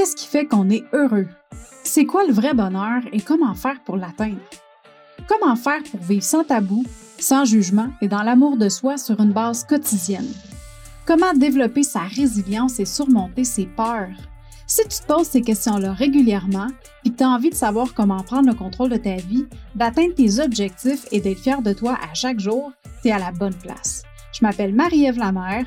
Qu'est-ce qui fait qu'on est heureux? C'est quoi le vrai bonheur et comment faire pour l'atteindre? Comment faire pour vivre sans tabou, sans jugement et dans l'amour de soi sur une base quotidienne? Comment développer sa résilience et surmonter ses peurs? Si tu te poses ces questions-là régulièrement et que tu as envie de savoir comment prendre le contrôle de ta vie, d'atteindre tes objectifs et d'être fier de toi à chaque jour, tu es à la bonne place. Je m'appelle Marie-Ève Lamère,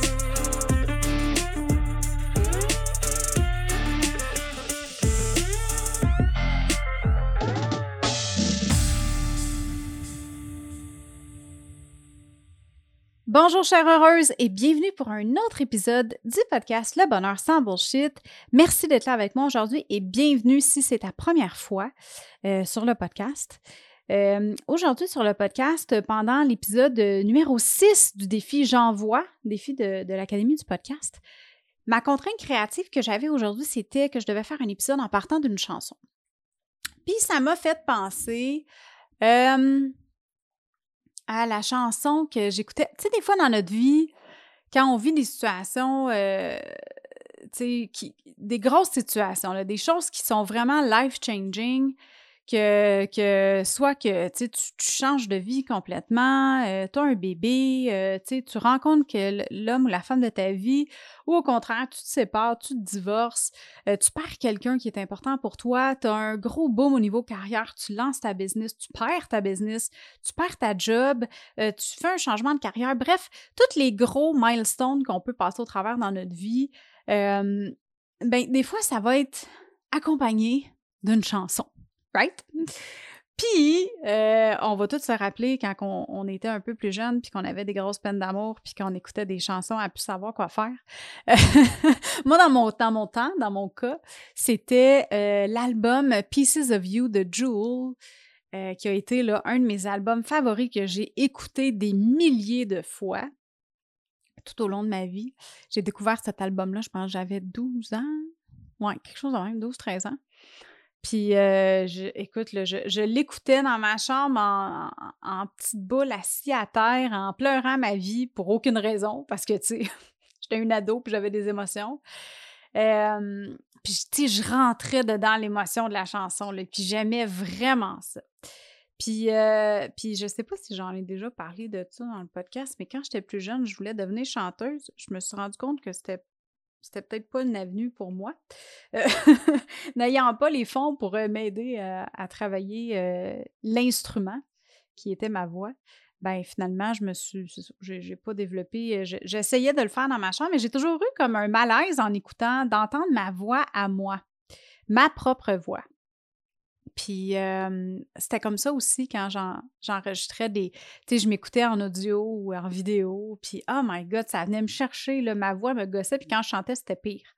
Bonjour chère heureuse et bienvenue pour un autre épisode du podcast Le bonheur sans bullshit. Merci d'être là avec moi aujourd'hui et bienvenue si c'est ta première fois euh, sur le podcast. Euh, aujourd'hui sur le podcast, pendant l'épisode numéro 6 du défi J'envoie, défi de, l'Académie du podcast, ma contrainte créative que j'avais aujourd'hui, c'était que je devais faire un épisode en partant d'une chanson. Puis ça m'a fait penser... Euh, à la chanson que j'écoutais. Tu sais, des fois dans notre vie, quand on vit des situations, euh, tu sais, des grosses situations, là, des choses qui sont vraiment life-changing, que, soit que tu, tu changes de vie complètement, euh, tu as un bébé, euh, tu rencontres que l'homme ou la femme de ta vie, ou au contraire, tu te sépares, tu te divorces, euh, tu perds quelqu'un qui est important pour toi, tu as un gros boom au niveau carrière, tu lances ta business, tu perds ta business, tu perds ta job, tu fais un changement de carrière, bref, tous les gros milestones qu'on peut passer au travers dans notre vie, ben, des fois, ça va être accompagné d'une chanson right? Puis, euh, on va tous se rappeler quand on, était un peu plus jeune, puis qu'on avait des grosses peines d'amour, puis qu'on écoutait des chansons à plus savoir quoi faire. Moi, dans mon, temps, dans mon cas, c'était euh, l'album Pieces of You de Jewel, euh, qui a été là, un de mes albums favoris que j'ai écouté des milliers de fois tout au long de ma vie. J'ai découvert cet album-là, je pense j'avais 12 ans. Ouais, quelque chose de même, 12-13 ans. Puis, euh, je, écoute, je, l'écoutais dans ma chambre en, petite boule, assis à terre, en pleurant ma vie pour aucune raison, parce que, tu sais, j'étais une ado, puis j'avais des émotions. puis, tu sais, je rentrais dedans l'émotion de la chanson, là, puis j'aimais vraiment ça. Puis, euh, puis je sais pas si j'en ai déjà parlé de ça dans le podcast, mais quand j'étais plus jeune, je voulais devenir chanteuse. Je me suis rendu compte que c'était c'était peut-être pas une avenue pour moi. Euh, n'ayant pas les fonds pour euh, m'aider à, travailler euh, l'instrument qui était ma voix, ben finalement, je me suis. J'ai pas développé. J'essayais de le faire dans ma chambre, mais j'ai toujours eu comme un malaise en écoutant, d'entendre ma voix à moi, ma propre voix. Puis c'était comme ça aussi quand j'enregistrais des. Tu sais, je m'écoutais en audio ou en vidéo, puis oh my God, ça venait me chercher, ma voix me gossait, puis quand je chantais, c'était pire.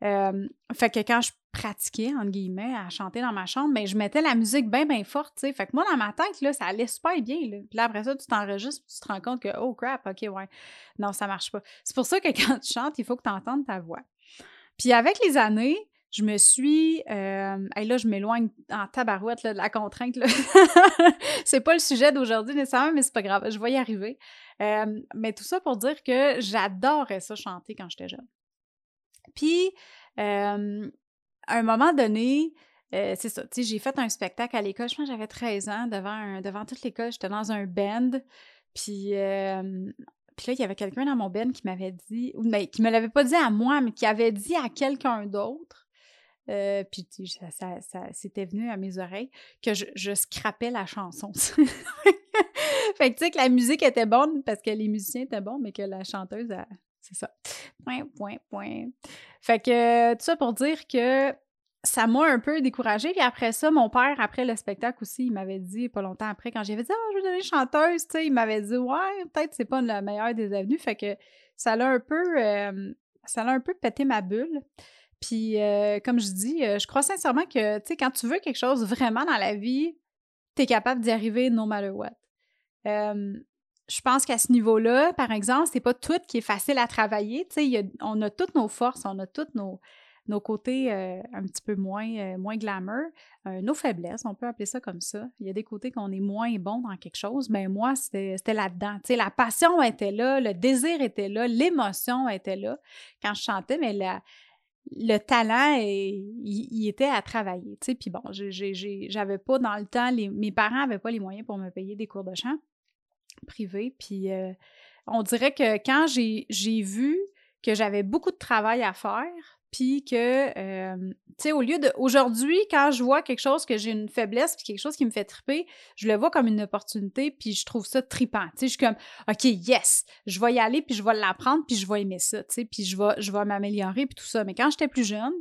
fait que quand je pratiquais, entre guillemets, à chanter dans ma chambre, ben, je mettais la musique bien, bien forte, tu sais. Fait que moi, dans ma tête, là, ça allait super bien, là. Puis là, après ça, tu t'enregistres, tu te rends compte que, oh crap, OK, ouais, non, ça marche pas. C'est pour ça que quand tu chantes, il faut que tu entendes ta voix. Puis avec les années, je me suis. Euh, là, je m'éloigne en tabarouette de la contrainte. c'est pas le sujet d'aujourd'hui nécessairement, mais c'est pas grave. Je vais y arriver. Euh, mais tout ça pour dire que j'adorais ça chanter quand j'étais jeune. Puis, euh, à un moment donné, euh, c'est ça, tu sais, j'ai fait un spectacle à l'école. Je pense que j'avais 13 ans devant, devant toute l'école. J'étais dans un band. Puis, puis là, il y avait quelqu'un dans mon band qui m'avait dit, mais qui me l'avait pas dit à moi, mais qui avait dit à quelqu'un d'autre euh, puis ça, c'était venu à mes oreilles que je, je scrapais la chanson. fait que tu sais que la musique était bonne parce que les musiciens étaient bons, mais que la chanteuse, c'est ça. Point, point, point. Fait que tout ça pour dire que ça m'a un peu découragée. Puis après ça, mon père, après le spectacle aussi, il m'avait dit, pas longtemps après, quand j'avais dit, ah, je veux devenir chanteuse, tu sais, il m'avait dit, ouais, peut-être c'est pas la meilleure des avenues. Fait que ça un peu, euh, ça l'a un peu pété ma bulle. Puis, euh, comme je dis, euh, je crois sincèrement que, tu sais, quand tu veux quelque chose vraiment dans la vie, tu es capable d'y arriver no matter what. je pense qu'à ce niveau-là, par exemple, c'est pas tout qui est facile à travailler. Tu sais, on a toutes nos forces, on a toutes nos, nos côtés euh, un petit peu moins, euh, moins glamour, euh, nos faiblesses, on peut appeler ça comme ça. Il y a des côtés qu'on est moins bon dans quelque chose, mais moi, c'était là-dedans. Tu sais, la passion était là, le désir était là, l'émotion était là quand je chantais, mais le talent, il, était à travailler. Puis bon, j'avais pas dans le temps, mes parents n'avaient pas les moyens pour me payer des cours de chant privés, puis on dirait que quand j'ai vu que j'avais beaucoup de travail à faire, puis que, tu sais, au lieu de. Aujourd'hui, quand je vois quelque chose que j'ai une faiblesse, puis quelque chose qui me fait triper, je le vois comme une opportunité, puis je trouve ça tripant. Tu sais, je suis comme, OK, yes, je vais y aller, puis je vais l'apprendre, puis je vais aimer ça, tu sais, puis je vais, je vais m'améliorer, puis tout ça. Mais quand j'étais plus jeune,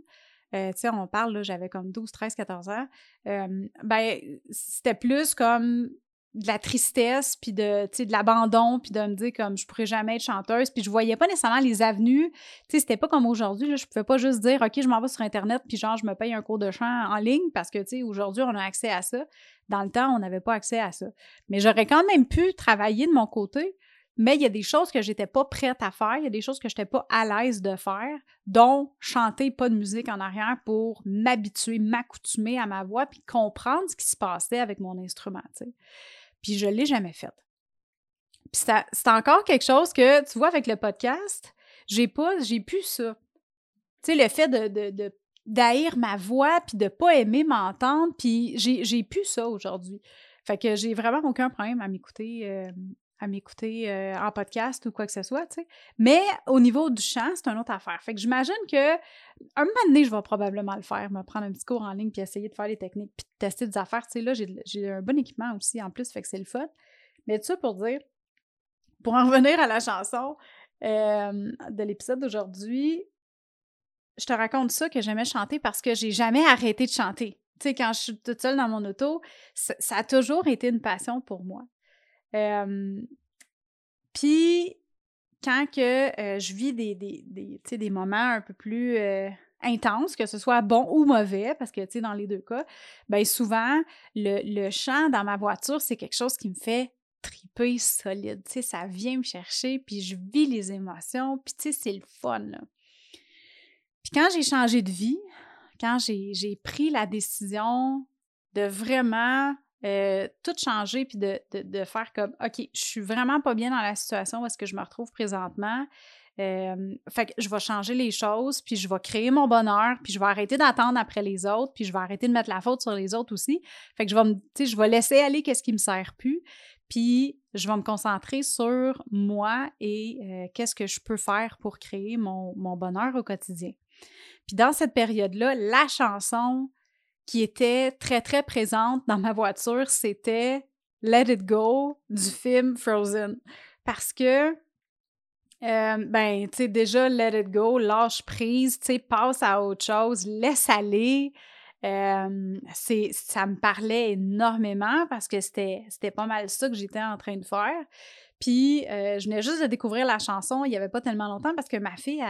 tu sais, on parle, là, j'avais comme 12, 13, 14 ans, ben, c'était plus comme de la tristesse, puis de, de l'abandon, puis de me dire comme je pourrais jamais être chanteuse, puis je voyais pas nécessairement les avenues. Tu sais, c'était pas comme aujourd'hui, je pouvais pas juste dire OK, je m'en vais sur internet puis genre je me paye un cours de chant en ligne parce que tu aujourd'hui on a accès à ça. Dans le temps, on n'avait pas accès à ça. Mais j'aurais quand même pu travailler de mon côté, mais il y a des choses que j'étais pas prête à faire, il y a des choses que j'étais pas à l'aise de faire, dont chanter pas de musique en arrière pour m'habituer, m'accoutumer à ma voix puis comprendre ce qui se passait avec mon instrument. Puis je l'ai jamais faite. Puis c'est encore quelque chose que, tu vois, avec le podcast, j'ai pas, j'ai plus ça. Tu sais, le fait de, d'haïr ma voix, puis de pas aimer m'entendre, puis j'ai, j'ai plus ça aujourd'hui. Fait que j'ai vraiment aucun problème à m'écouter, euh, à m'écouter euh, en podcast ou quoi que ce soit, tu sais. Mais au niveau du chant, c'est une autre affaire. Fait que j'imagine que un moment donné, je vais probablement le faire, me prendre un petit cours en ligne puis essayer de faire les techniques puis de tester des affaires. Tu sais, là, j'ai un bon équipement aussi en plus, fait que c'est le fun. Mais tout ça pour dire, pour en revenir à la chanson euh, de l'épisode d'aujourd'hui, je te raconte ça que j'aimais chanter parce que j'ai jamais arrêté de chanter. Tu sais, quand je suis toute seule dans mon auto, ça a toujours été une passion pour moi. Puis, quand que je vis des, des, des, des, moments un peu plus intenses, que ce soit bon ou mauvais, parce que, tu dans les deux cas, bien souvent, le, le chant dans ma voiture, c'est quelque chose qui me fait triper solide. Tu sais, ça vient me chercher, puis je vis les émotions, puis tu c'est le fun. Puis quand j'ai changé de vie, quand j'ai pris la décision de vraiment euh, tout changer puis de, faire comme OK, je suis vraiment pas bien dans la situation où est-ce que je me retrouve présentement. Euh, fait que je vais changer les choses, puis je vais créer mon bonheur, puis je vais arrêter d'attendre après les autres, puis je vais arrêter de mettre la faute sur les autres aussi. Fait que je vais me, je vais laisser aller qu'est-ce qui me sert plus, puis je vais me concentrer sur moi et euh, qu'est-ce que je peux faire pour créer mon, mon bonheur au quotidien. Puis dans cette période-là, la chanson, qui était très, très présente dans ma voiture, c'était Let It Go du film Frozen. Parce que, euh, ben, tu sais, déjà, Let It Go, lâche prise, tu sais, passe à autre chose, laisse aller. Euh, ça me parlait énormément parce que c'était pas mal ça que j'étais en train de faire. Puis, euh, je venais juste de découvrir la chanson il n'y avait pas tellement longtemps parce que ma fille,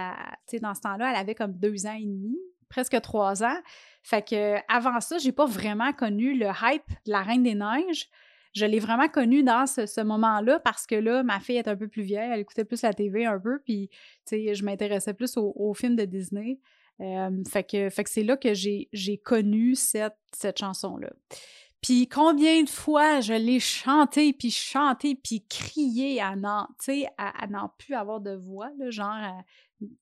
tu sais, dans ce temps-là, elle avait comme deux ans et demi, presque trois ans. Fait que avant ça, j'ai pas vraiment connu le hype de la Reine des Neiges. Je l'ai vraiment connu dans ce, moment-là parce que là, ma fille est un peu plus vieille, elle écoutait plus la TV un peu, puis je m'intéressais plus aux, films de Disney. Euh, fait que, fait que c'est là que j'ai connu cette, cette chanson-là. Puis combien de fois je l'ai chanté, puis chanté, puis crié à n'en, à, à plus avoir de voix, là, genre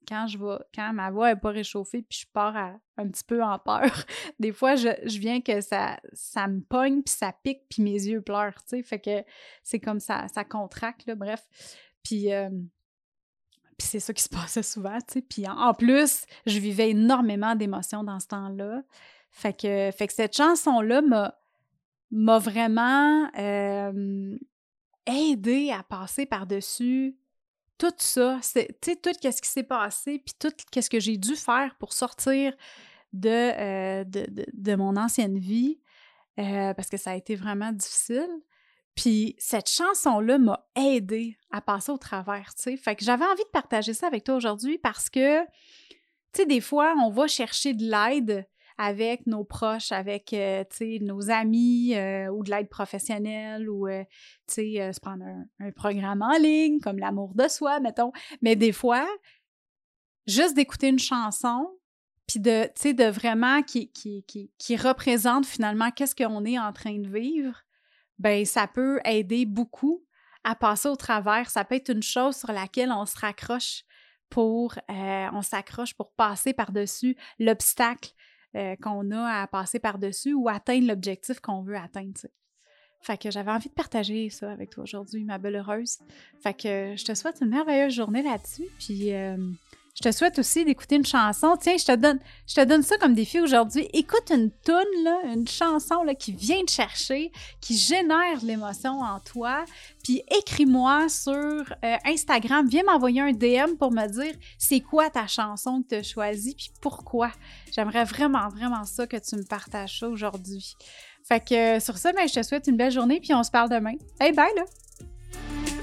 quand je vois quand ma voix n'est pas réchauffée, puis je pars un petit peu en peur. Des fois, je, viens que ça, ça me pogne, puis ça pique, puis mes yeux pleurent, tu sais. Fait que c'est comme ça, ça contracte, bref. Puis, euh, puis c'est ça qui se passait souvent, tu sais. Puis en, plus, je vivais énormément d'émotions dans ce temps-là. Fait que, fait que cette chanson-là m'a, m'a vraiment aidé à passer par-dessus tout ça, tu sais, tout ce qui s'est passé, puis tout ce que j'ai dû faire pour sortir de, mon ancienne vie, parce que ça a été vraiment difficile. Puis cette chanson-là m'a aidé à passer au travers, tu sais. Fait que j'avais envie de partager ça avec toi aujourd'hui parce que, tu sais, des fois, on va chercher de l'aide avec nos proches, avec euh, nos amis euh, ou de l'aide professionnelle ou euh, se prendre un, programme en ligne comme l'amour de soi, mettons. Mais des fois, juste d'écouter une chanson, puis de, vraiment qui, qui, représente finalement qu'est-ce qu'on est en train de vivre, ben ça peut aider beaucoup à passer au travers. Ça peut être une chose sur laquelle on se raccroche pour, on s'accroche pour passer par-dessus l'obstacle euh, qu'on a à passer par-dessus ou atteindre l'objectif qu'on veut atteindre. Fait que j'avais envie de partager ça avec toi aujourd'hui, ma belle heureuse. Fait que je te souhaite une merveilleuse journée là-dessus. Puis euh, je te souhaite aussi d'écouter une chanson. Tiens, je te donne, je te donne ça comme défi aujourd'hui. Écoute une tune, là, une chanson là, qui vient te chercher, qui génère l'émotion en toi. Puis écris-moi sur euh, Instagram. Viens m'envoyer un DM pour me dire c'est quoi ta chanson que tu as choisie, puis pourquoi. J'aimerais vraiment, vraiment ça que tu me partages ça aujourd'hui. Fait que sur ça, ben, je te souhaite une belle journée, puis on se parle demain. Hey, bye là!